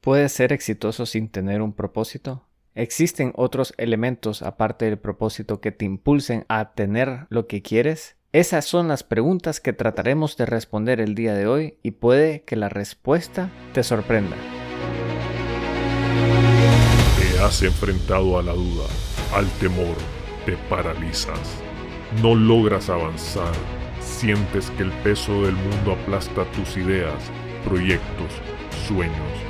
¿Puedes ser exitoso sin tener un propósito? ¿Existen otros elementos aparte del propósito que te impulsen a tener lo que quieres? Esas son las preguntas que trataremos de responder el día de hoy y puede que la respuesta te sorprenda. Te has enfrentado a la duda, al temor, te paralizas, no logras avanzar, sientes que el peso del mundo aplasta tus ideas, proyectos, sueños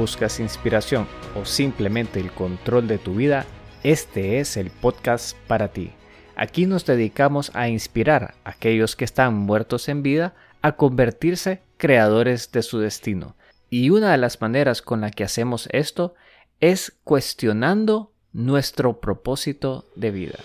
buscas inspiración o simplemente el control de tu vida, este es el podcast para ti. Aquí nos dedicamos a inspirar a aquellos que están muertos en vida a convertirse creadores de su destino. Y una de las maneras con la que hacemos esto es cuestionando nuestro propósito de vida.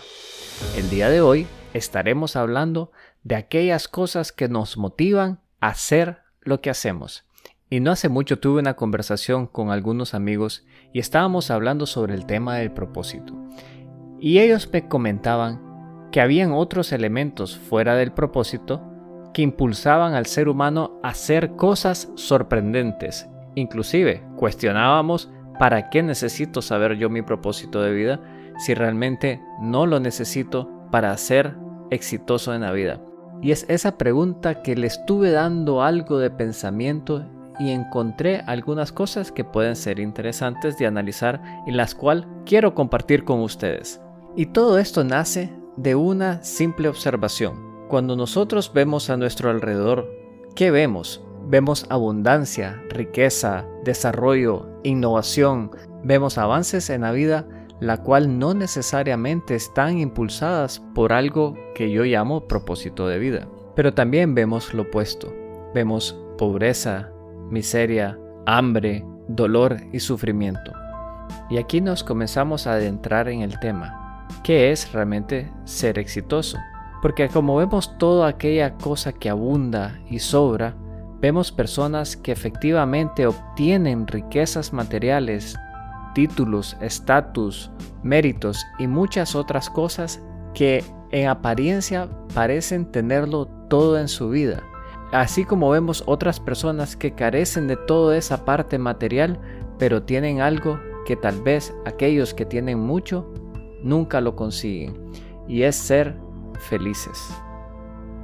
El día de hoy estaremos hablando de aquellas cosas que nos motivan a hacer lo que hacemos. Y no hace mucho tuve una conversación con algunos amigos y estábamos hablando sobre el tema del propósito. Y ellos me comentaban que habían otros elementos fuera del propósito que impulsaban al ser humano a hacer cosas sorprendentes. Inclusive cuestionábamos para qué necesito saber yo mi propósito de vida si realmente no lo necesito para ser exitoso en la vida. Y es esa pregunta que le estuve dando algo de pensamiento y encontré algunas cosas que pueden ser interesantes de analizar y las cuales quiero compartir con ustedes. Y todo esto nace de una simple observación. Cuando nosotros vemos a nuestro alrededor, ¿qué vemos? Vemos abundancia, riqueza, desarrollo, innovación, vemos avances en la vida, la cual no necesariamente están impulsadas por algo que yo llamo propósito de vida. Pero también vemos lo opuesto. Vemos pobreza, miseria, hambre, dolor y sufrimiento. Y aquí nos comenzamos a adentrar en el tema. ¿Qué es realmente ser exitoso? Porque como vemos toda aquella cosa que abunda y sobra, vemos personas que efectivamente obtienen riquezas materiales, títulos, estatus, méritos y muchas otras cosas que en apariencia parecen tenerlo todo en su vida Así como vemos otras personas que carecen de toda esa parte material, pero tienen algo que tal vez aquellos que tienen mucho nunca lo consiguen, y es ser felices.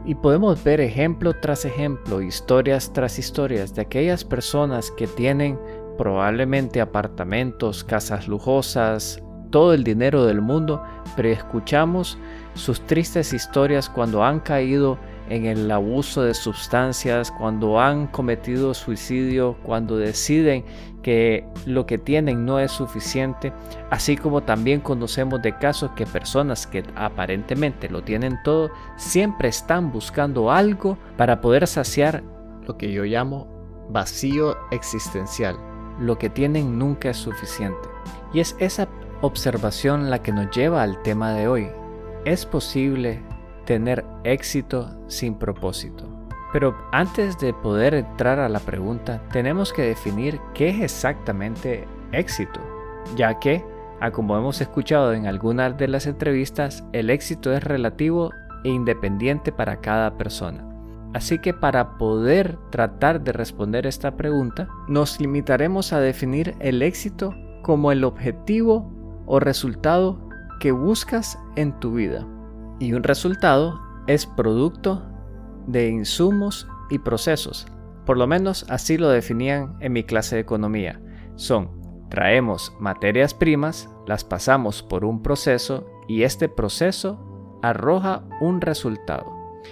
Y podemos ver ejemplo tras ejemplo, historias tras historias de aquellas personas que tienen probablemente apartamentos, casas lujosas, todo el dinero del mundo, pero escuchamos sus tristes historias cuando han caído en el abuso de sustancias, cuando han cometido suicidio, cuando deciden que lo que tienen no es suficiente, así como también conocemos de casos que personas que aparentemente lo tienen todo, siempre están buscando algo para poder saciar lo que yo llamo vacío existencial. Lo que tienen nunca es suficiente. Y es esa observación la que nos lleva al tema de hoy. ¿Es posible tener éxito sin propósito. Pero antes de poder entrar a la pregunta, tenemos que definir qué es exactamente éxito, ya que, a como hemos escuchado en algunas de las entrevistas, el éxito es relativo e independiente para cada persona. Así que para poder tratar de responder esta pregunta, nos limitaremos a definir el éxito como el objetivo o resultado que buscas en tu vida y un resultado es producto de insumos y procesos. Por lo menos así lo definían en mi clase de economía. Son, traemos materias primas, las pasamos por un proceso y este proceso arroja un resultado.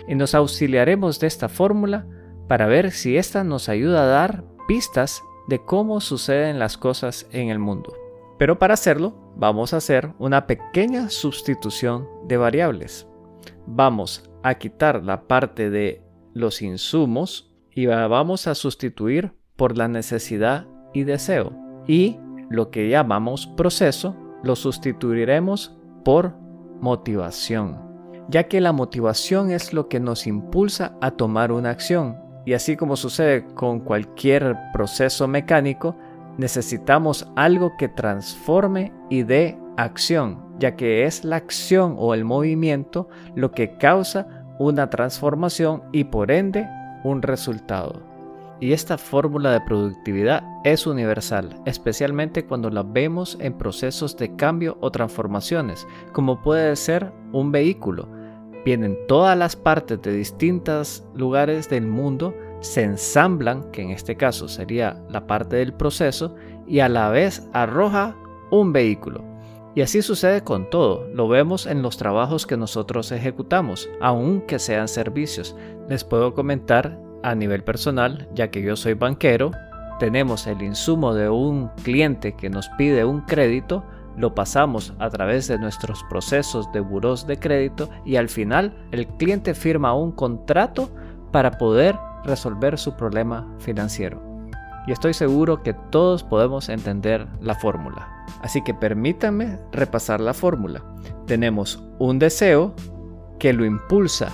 Y nos auxiliaremos de esta fórmula para ver si esta nos ayuda a dar pistas de cómo suceden las cosas en el mundo. Pero para hacerlo, vamos a hacer una pequeña sustitución de variables. Vamos a quitar la parte de los insumos y vamos a sustituir por la necesidad y deseo. Y lo que llamamos proceso lo sustituiremos por motivación, ya que la motivación es lo que nos impulsa a tomar una acción. Y así como sucede con cualquier proceso mecánico, necesitamos algo que transforme y dé acción, ya que es la acción o el movimiento lo que causa una transformación y por ende un resultado. Y esta fórmula de productividad es universal, especialmente cuando la vemos en procesos de cambio o transformaciones, como puede ser un vehículo. Vienen todas las partes de distintos lugares del mundo, se ensamblan, que en este caso sería la parte del proceso, y a la vez arroja un vehículo. Y así sucede con todo, lo vemos en los trabajos que nosotros ejecutamos, aunque sean servicios. Les puedo comentar a nivel personal, ya que yo soy banquero, tenemos el insumo de un cliente que nos pide un crédito, lo pasamos a través de nuestros procesos de buros de crédito y al final el cliente firma un contrato para poder resolver su problema financiero. Y estoy seguro que todos podemos entender la fórmula. Así que permítanme repasar la fórmula. Tenemos un deseo que lo impulsa,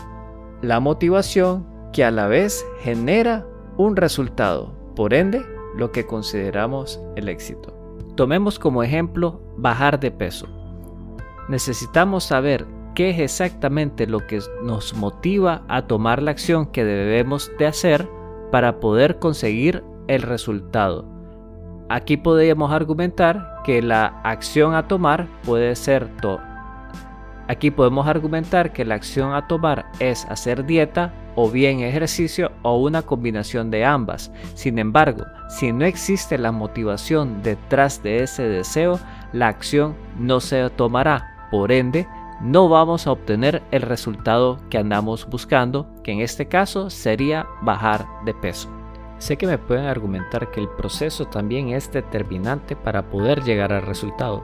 la motivación que a la vez genera un resultado, por ende, lo que consideramos el éxito. Tomemos como ejemplo bajar de peso. Necesitamos saber qué es exactamente lo que nos motiva a tomar la acción que debemos de hacer para poder conseguir el resultado. Aquí podríamos argumentar que la acción a tomar puede ser Aquí podemos argumentar que la acción a tomar es hacer dieta o bien ejercicio o una combinación de ambas. Sin embargo, si no existe la motivación detrás de ese deseo, la acción no se tomará. Por ende, no vamos a obtener el resultado que andamos buscando, que en este caso sería bajar de peso. Sé que me pueden argumentar que el proceso también es determinante para poder llegar al resultado.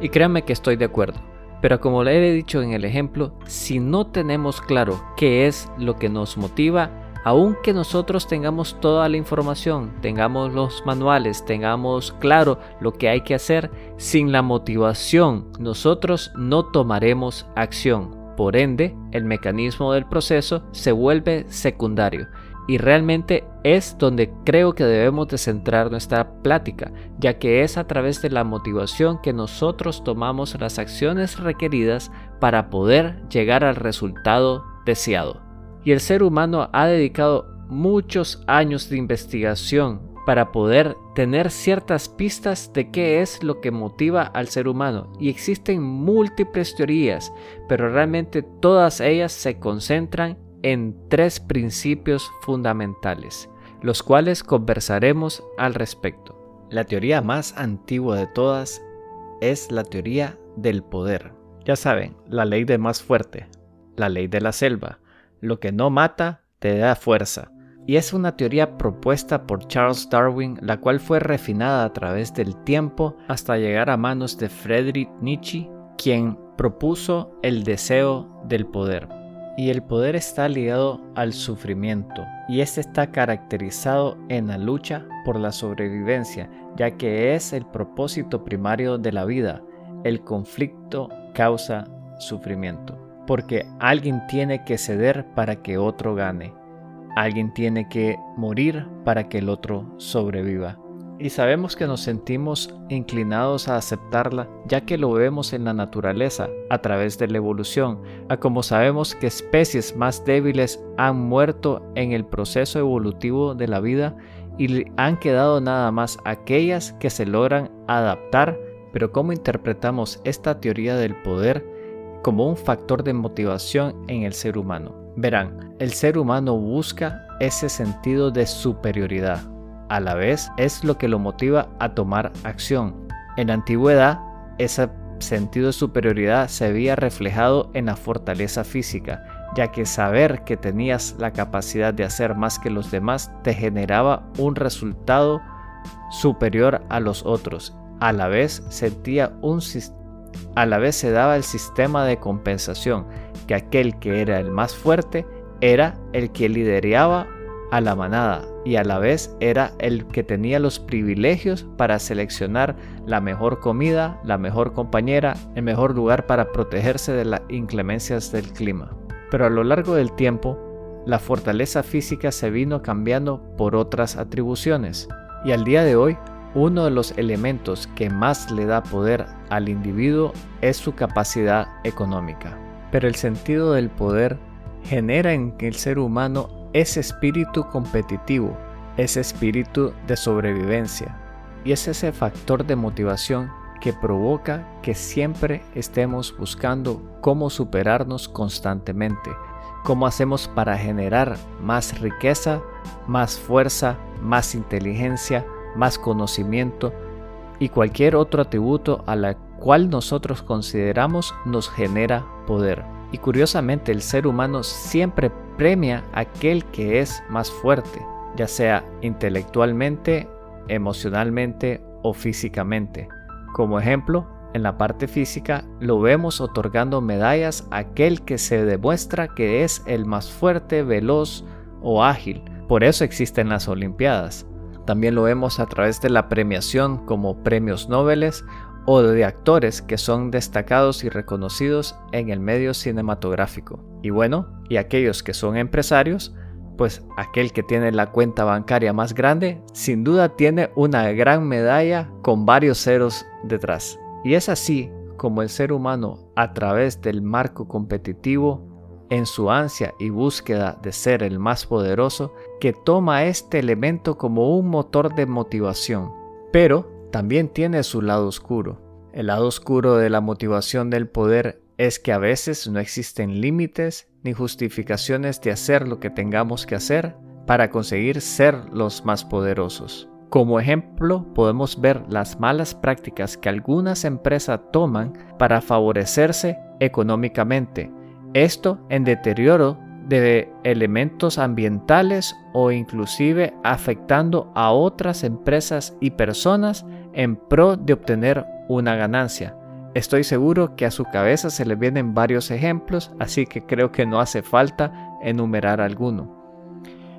Y créanme que estoy de acuerdo. Pero como le he dicho en el ejemplo, si no tenemos claro qué es lo que nos motiva, aunque nosotros tengamos toda la información, tengamos los manuales, tengamos claro lo que hay que hacer, sin la motivación nosotros no tomaremos acción. Por ende, el mecanismo del proceso se vuelve secundario y realmente es donde creo que debemos de centrar nuestra plática, ya que es a través de la motivación que nosotros tomamos las acciones requeridas para poder llegar al resultado deseado. Y el ser humano ha dedicado muchos años de investigación para poder tener ciertas pistas de qué es lo que motiva al ser humano. Y existen múltiples teorías, pero realmente todas ellas se concentran en tres principios fundamentales, los cuales conversaremos al respecto. La teoría más antigua de todas es la teoría del poder. Ya saben, la ley de más fuerte, la ley de la selva. Lo que no mata te da fuerza. Y es una teoría propuesta por Charles Darwin, la cual fue refinada a través del tiempo hasta llegar a manos de Friedrich Nietzsche, quien propuso el deseo del poder y el poder está ligado al sufrimiento y este está caracterizado en la lucha por la sobrevivencia, ya que es el propósito primario de la vida. El conflicto causa sufrimiento, porque alguien tiene que ceder para que otro gane. Alguien tiene que morir para que el otro sobreviva y sabemos que nos sentimos inclinados a aceptarla ya que lo vemos en la naturaleza a través de la evolución, a como sabemos que especies más débiles han muerto en el proceso evolutivo de la vida y han quedado nada más aquellas que se logran adaptar, pero ¿cómo interpretamos esta teoría del poder como un factor de motivación en el ser humano? Verán, el ser humano busca ese sentido de superioridad, a la vez es lo que lo motiva a tomar acción. En antigüedad, ese sentido de superioridad se había reflejado en la fortaleza física, ya que saber que tenías la capacidad de hacer más que los demás te generaba un resultado superior a los otros. A la vez sentía un a la vez se daba el sistema de compensación, que aquel que era el más fuerte era el que lideraba a la manada y a la vez era el que tenía los privilegios para seleccionar la mejor comida, la mejor compañera, el mejor lugar para protegerse de las inclemencias del clima. Pero a lo largo del tiempo, la fortaleza física se vino cambiando por otras atribuciones y al día de hoy uno de los elementos que más le da poder al individuo es su capacidad económica. Pero el sentido del poder genera en el ser humano ese espíritu competitivo, ese espíritu de sobrevivencia y es ese factor de motivación que provoca que siempre estemos buscando cómo superarnos constantemente, cómo hacemos para generar más riqueza, más fuerza, más inteligencia, más conocimiento y cualquier otro atributo a la cual nosotros consideramos nos genera poder. Y curiosamente el ser humano siempre premia a aquel que es más fuerte, ya sea intelectualmente, emocionalmente o físicamente. Como ejemplo, en la parte física lo vemos otorgando medallas a aquel que se demuestra que es el más fuerte, veloz o ágil. Por eso existen las Olimpiadas. También lo vemos a través de la premiación como premios Nobel o de actores que son destacados y reconocidos en el medio cinematográfico. Y bueno, y aquellos que son empresarios, pues aquel que tiene la cuenta bancaria más grande, sin duda tiene una gran medalla con varios ceros detrás. Y es así como el ser humano, a través del marco competitivo, en su ansia y búsqueda de ser el más poderoso, que toma este elemento como un motor de motivación. Pero también tiene su lado oscuro. El lado oscuro de la motivación del poder es que a veces no existen límites ni justificaciones de hacer lo que tengamos que hacer para conseguir ser los más poderosos. Como ejemplo, podemos ver las malas prácticas que algunas empresas toman para favorecerse económicamente, esto en deterioro de elementos ambientales o inclusive afectando a otras empresas y personas en pro de obtener una ganancia. Estoy seguro que a su cabeza se le vienen varios ejemplos, así que creo que no hace falta enumerar alguno.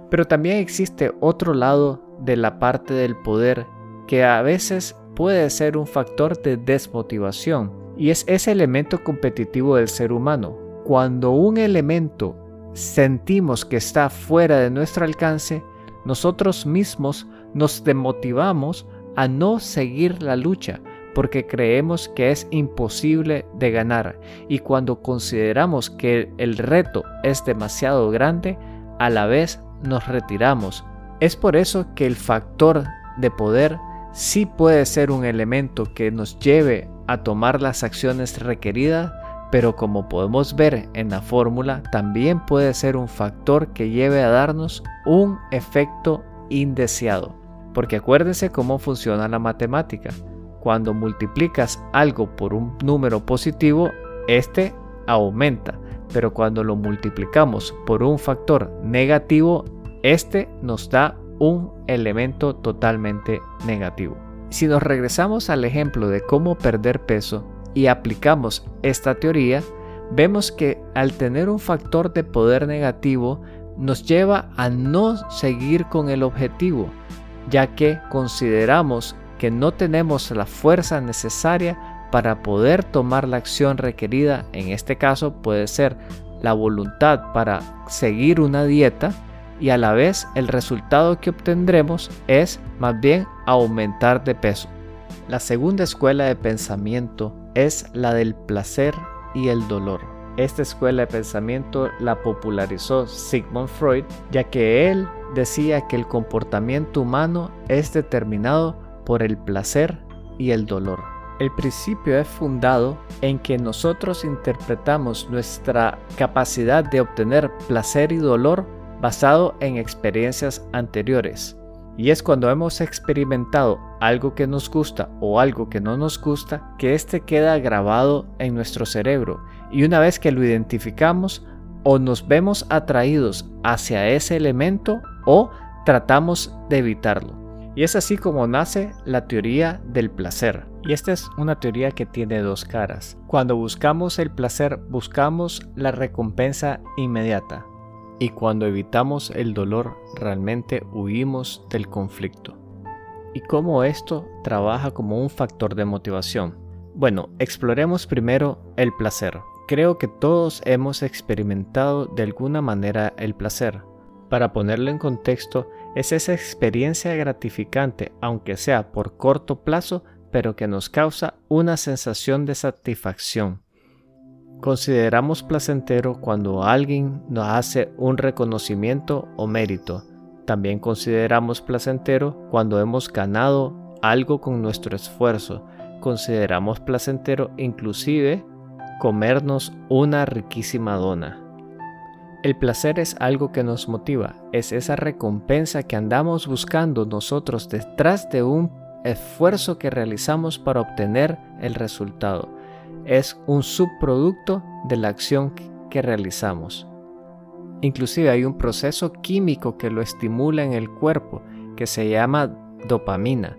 Pero también existe otro lado de la parte del poder que a veces puede ser un factor de desmotivación y es ese elemento competitivo del ser humano. Cuando un elemento sentimos que está fuera de nuestro alcance, nosotros mismos nos demotivamos a no seguir la lucha porque creemos que es imposible de ganar y cuando consideramos que el reto es demasiado grande, a la vez nos retiramos. Es por eso que el factor de poder sí puede ser un elemento que nos lleve a tomar las acciones requeridas, pero como podemos ver en la fórmula, también puede ser un factor que lleve a darnos un efecto indeseado. Porque acuérdense cómo funciona la matemática. Cuando multiplicas algo por un número positivo, este aumenta. Pero cuando lo multiplicamos por un factor negativo, este nos da un elemento totalmente negativo. Si nos regresamos al ejemplo de cómo perder peso y aplicamos esta teoría, vemos que al tener un factor de poder negativo nos lleva a no seguir con el objetivo, ya que consideramos que no tenemos la fuerza necesaria para poder tomar la acción requerida, en este caso puede ser la voluntad para seguir una dieta y a la vez el resultado que obtendremos es más bien aumentar de peso. La segunda escuela de pensamiento es la del placer y el dolor. Esta escuela de pensamiento la popularizó Sigmund Freud, ya que él decía que el comportamiento humano es determinado por el placer y el dolor. El principio es fundado en que nosotros interpretamos nuestra capacidad de obtener placer y dolor basado en experiencias anteriores. Y es cuando hemos experimentado algo que nos gusta o algo que no nos gusta que éste queda grabado en nuestro cerebro. Y una vez que lo identificamos, o nos vemos atraídos hacia ese elemento o tratamos de evitarlo. Y es así como nace la teoría del placer. Y esta es una teoría que tiene dos caras. Cuando buscamos el placer, buscamos la recompensa inmediata. Y cuando evitamos el dolor realmente huimos del conflicto. ¿Y cómo esto trabaja como un factor de motivación? Bueno, exploremos primero el placer. Creo que todos hemos experimentado de alguna manera el placer. Para ponerlo en contexto, es esa experiencia gratificante, aunque sea por corto plazo, pero que nos causa una sensación de satisfacción. Consideramos placentero cuando alguien nos hace un reconocimiento o mérito. También consideramos placentero cuando hemos ganado algo con nuestro esfuerzo. Consideramos placentero inclusive comernos una riquísima dona. El placer es algo que nos motiva, es esa recompensa que andamos buscando nosotros detrás de un esfuerzo que realizamos para obtener el resultado es un subproducto de la acción que realizamos. Inclusive hay un proceso químico que lo estimula en el cuerpo que se llama dopamina,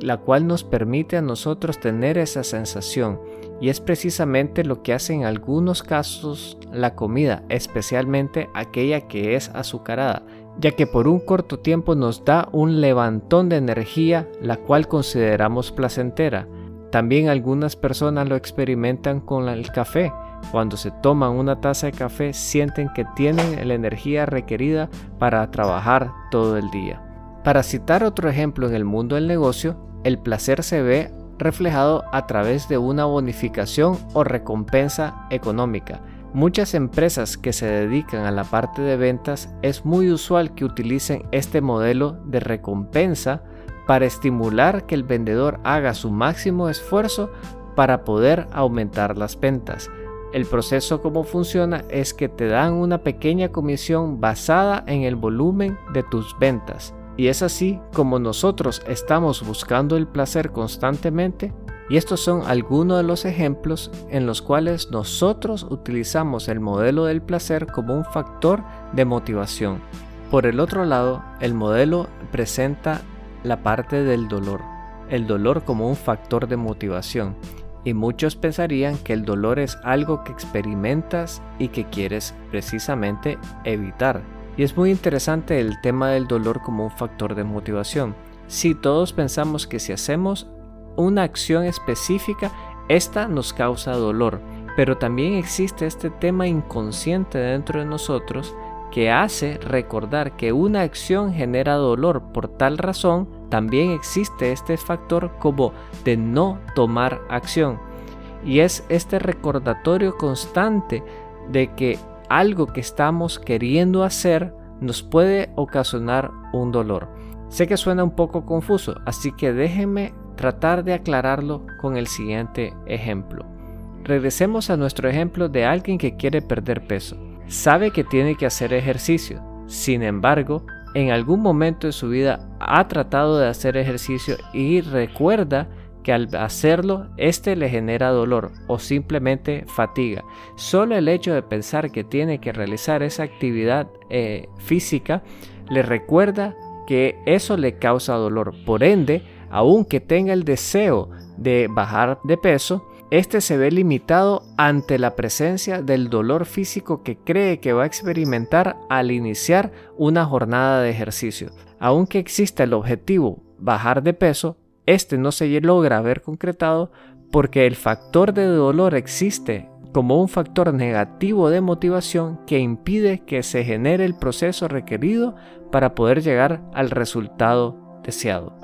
la cual nos permite a nosotros tener esa sensación y es precisamente lo que hace en algunos casos la comida, especialmente aquella que es azucarada, ya que por un corto tiempo nos da un levantón de energía la cual consideramos placentera, también algunas personas lo experimentan con el café. Cuando se toman una taza de café sienten que tienen la energía requerida para trabajar todo el día. Para citar otro ejemplo en el mundo del negocio, el placer se ve reflejado a través de una bonificación o recompensa económica. Muchas empresas que se dedican a la parte de ventas es muy usual que utilicen este modelo de recompensa para estimular que el vendedor haga su máximo esfuerzo para poder aumentar las ventas. El proceso como funciona es que te dan una pequeña comisión basada en el volumen de tus ventas. Y es así como nosotros estamos buscando el placer constantemente y estos son algunos de los ejemplos en los cuales nosotros utilizamos el modelo del placer como un factor de motivación. Por el otro lado, el modelo presenta la parte del dolor, el dolor como un factor de motivación. Y muchos pensarían que el dolor es algo que experimentas y que quieres precisamente evitar. Y es muy interesante el tema del dolor como un factor de motivación. Si todos pensamos que si hacemos una acción específica, esta nos causa dolor. Pero también existe este tema inconsciente dentro de nosotros que hace recordar que una acción genera dolor. Por tal razón, también existe este factor como de no tomar acción. Y es este recordatorio constante de que algo que estamos queriendo hacer nos puede ocasionar un dolor. Sé que suena un poco confuso, así que déjenme tratar de aclararlo con el siguiente ejemplo. Regresemos a nuestro ejemplo de alguien que quiere perder peso sabe que tiene que hacer ejercicio. Sin embargo, en algún momento de su vida ha tratado de hacer ejercicio y recuerda que al hacerlo, este le genera dolor o simplemente fatiga. Solo el hecho de pensar que tiene que realizar esa actividad eh, física le recuerda que eso le causa dolor. Por ende, aunque tenga el deseo de bajar de peso, este se ve limitado ante la presencia del dolor físico que cree que va a experimentar al iniciar una jornada de ejercicio. Aunque exista el objetivo bajar de peso, este no se logra ver concretado porque el factor de dolor existe como un factor negativo de motivación que impide que se genere el proceso requerido para poder llegar al resultado deseado.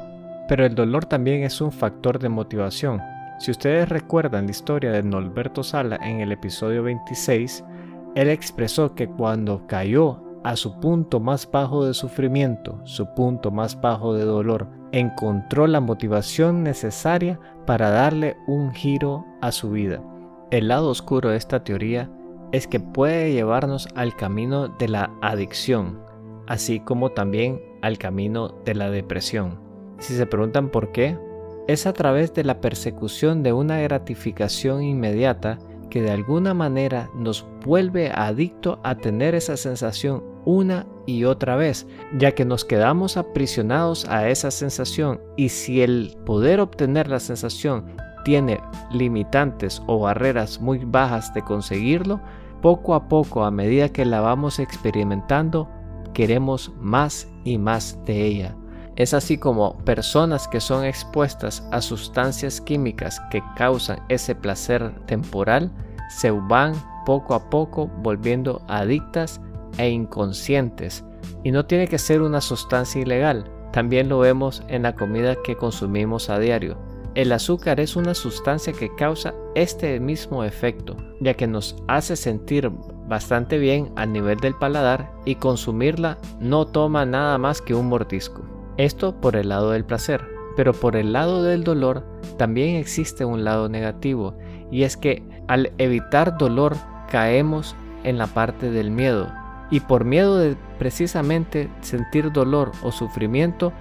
Pero el dolor también es un factor de motivación, si ustedes recuerdan la historia de Norberto Sala en el episodio 26, él expresó que cuando cayó a su punto más bajo de sufrimiento, su punto más bajo de dolor, encontró la motivación necesaria para darle un giro a su vida. El lado oscuro de esta teoría es que puede llevarnos al camino de la adicción, así como también al camino de la depresión. Si se preguntan por qué, es a través de la persecución de una gratificación inmediata que de alguna manera nos vuelve adicto a tener esa sensación una y otra vez, ya que nos quedamos aprisionados a esa sensación y si el poder obtener la sensación tiene limitantes o barreras muy bajas de conseguirlo, poco a poco, a medida que la vamos experimentando, queremos más y más de ella. Es así como personas que son expuestas a sustancias químicas que causan ese placer temporal se van poco a poco volviendo adictas e inconscientes. Y no tiene que ser una sustancia ilegal, también lo vemos en la comida que consumimos a diario. El azúcar es una sustancia que causa este mismo efecto, ya que nos hace sentir bastante bien a nivel del paladar y consumirla no toma nada más que un mordisco. Esto por el lado del placer, pero por el lado del dolor también existe un lado negativo y es que al evitar dolor caemos en la parte del miedo y por miedo de precisamente sentir dolor o sufrimiento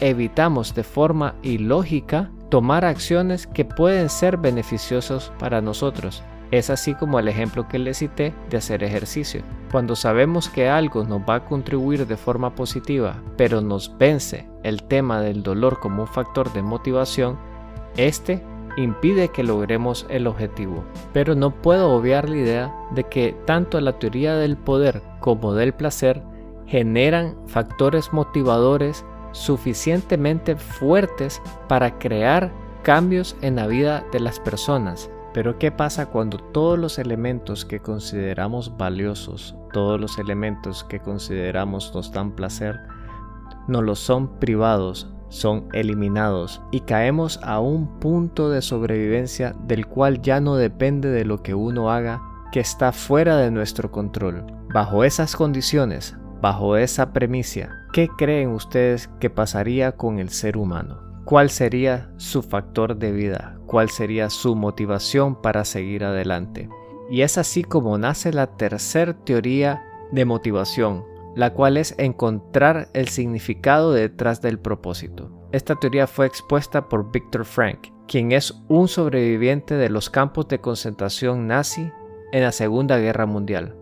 evitamos de forma ilógica tomar acciones que pueden ser beneficiosos para nosotros. Es así como el ejemplo que le cité de hacer ejercicio. Cuando sabemos que algo nos va a contribuir de forma positiva, pero nos vence el tema del dolor como un factor de motivación, este impide que logremos el objetivo. Pero no puedo obviar la idea de que tanto la teoría del poder como del placer generan factores motivadores suficientemente fuertes para crear cambios en la vida de las personas. Pero ¿qué pasa cuando todos los elementos que consideramos valiosos, todos los elementos que consideramos nos dan placer, no lo son privados, son eliminados y caemos a un punto de sobrevivencia del cual ya no depende de lo que uno haga, que está fuera de nuestro control. Bajo esas condiciones, bajo esa premisa, ¿qué creen ustedes que pasaría con el ser humano? ¿Cuál sería su factor de vida? ¿Cuál sería su motivación para seguir adelante? Y es así como nace la tercera teoría de motivación, la cual es encontrar el significado detrás del propósito. Esta teoría fue expuesta por Viktor Frank, quien es un sobreviviente de los campos de concentración nazi en la Segunda Guerra Mundial.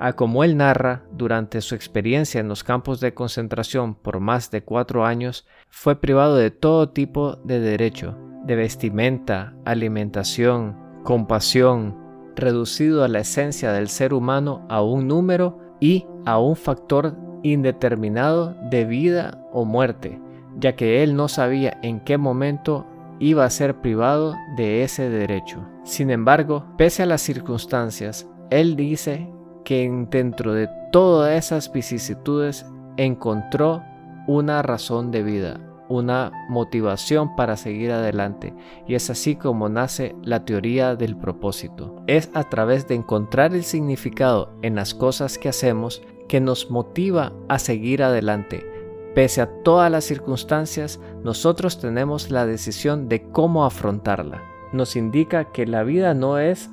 A como él narra, durante su experiencia en los campos de concentración por más de cuatro años, fue privado de todo tipo de derecho, de vestimenta, alimentación, compasión, reducido a la esencia del ser humano a un número y a un factor indeterminado de vida o muerte, ya que él no sabía en qué momento iba a ser privado de ese derecho. Sin embargo, pese a las circunstancias, él dice que dentro de todas esas vicisitudes encontró una razón de vida, una motivación para seguir adelante. Y es así como nace la teoría del propósito. Es a través de encontrar el significado en las cosas que hacemos que nos motiva a seguir adelante. Pese a todas las circunstancias, nosotros tenemos la decisión de cómo afrontarla. Nos indica que la vida no es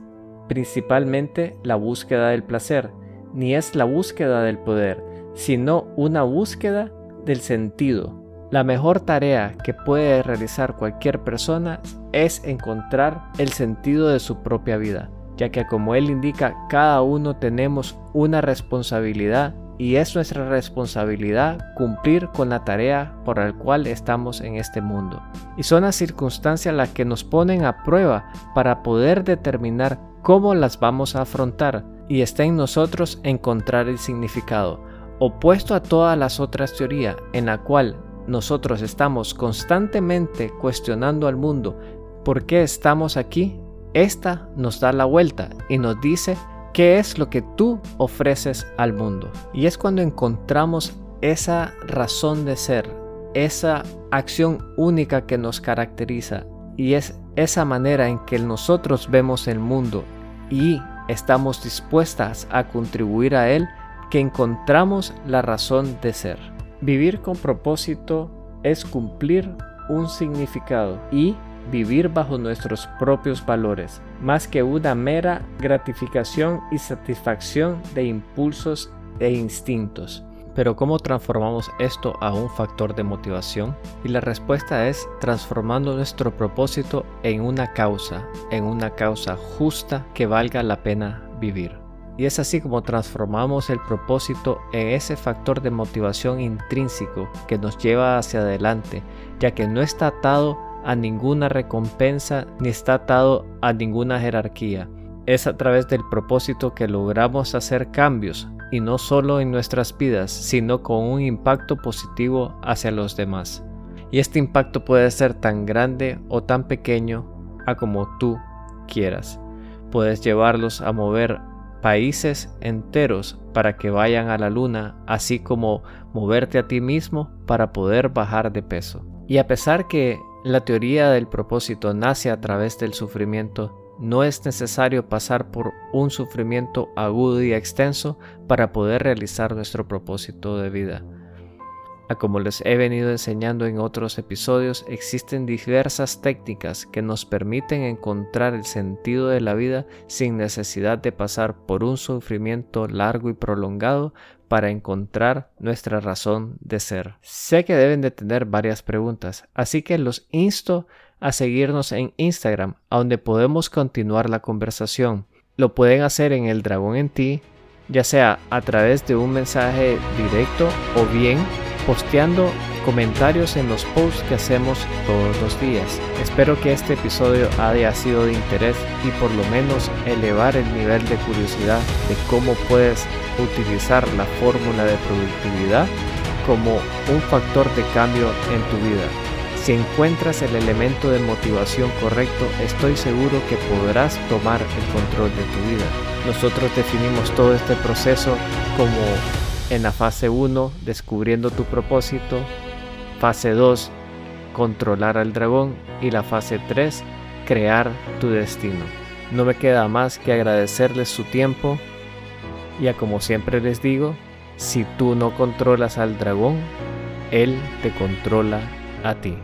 principalmente la búsqueda del placer, ni es la búsqueda del poder, sino una búsqueda del sentido, la mejor tarea que puede realizar cualquier persona es encontrar el sentido de su propia vida, ya que como él indica, cada uno tenemos una responsabilidad y es nuestra responsabilidad cumplir con la tarea por la cual estamos en este mundo. Y son las circunstancias las que nos ponen a prueba para poder determinar cómo las vamos a afrontar y está en nosotros encontrar el significado, opuesto a todas las otras teorías en la cual nosotros estamos constantemente cuestionando al mundo por qué estamos aquí, esta nos da la vuelta y nos dice qué es lo que tú ofreces al mundo. Y es cuando encontramos esa razón de ser, esa acción única que nos caracteriza y es esa manera en que nosotros vemos el mundo y estamos dispuestas a contribuir a él que encontramos la razón de ser. Vivir con propósito es cumplir un significado y vivir bajo nuestros propios valores, más que una mera gratificación y satisfacción de impulsos e instintos. Pero ¿cómo transformamos esto a un factor de motivación? Y la respuesta es transformando nuestro propósito en una causa, en una causa justa que valga la pena vivir. Y es así como transformamos el propósito en ese factor de motivación intrínseco que nos lleva hacia adelante, ya que no está atado a ninguna recompensa ni está atado a ninguna jerarquía. Es a través del propósito que logramos hacer cambios, y no solo en nuestras vidas, sino con un impacto positivo hacia los demás. Y este impacto puede ser tan grande o tan pequeño a como tú quieras. Puedes llevarlos a mover países enteros para que vayan a la luna, así como moverte a ti mismo para poder bajar de peso. Y a pesar que la teoría del propósito nace a través del sufrimiento, no es necesario pasar por un sufrimiento agudo y extenso para poder realizar nuestro propósito de vida. A como les he venido enseñando en otros episodios, existen diversas técnicas que nos permiten encontrar el sentido de la vida sin necesidad de pasar por un sufrimiento largo y prolongado para encontrar nuestra razón de ser. Sé que deben de tener varias preguntas, así que los insto a seguirnos en Instagram, donde podemos continuar la conversación. Lo pueden hacer en el dragón en ti, ya sea a través de un mensaje directo o bien posteando comentarios en los posts que hacemos todos los días. Espero que este episodio haya sido de interés y por lo menos elevar el nivel de curiosidad de cómo puedes utilizar la fórmula de productividad como un factor de cambio en tu vida. Si encuentras el elemento de motivación correcto, estoy seguro que podrás tomar el control de tu vida. Nosotros definimos todo este proceso como en la fase 1, descubriendo tu propósito, fase 2, controlar al dragón y la fase 3, crear tu destino. No me queda más que agradecerles su tiempo y a como siempre les digo, si tú no controlas al dragón, él te controla a ti.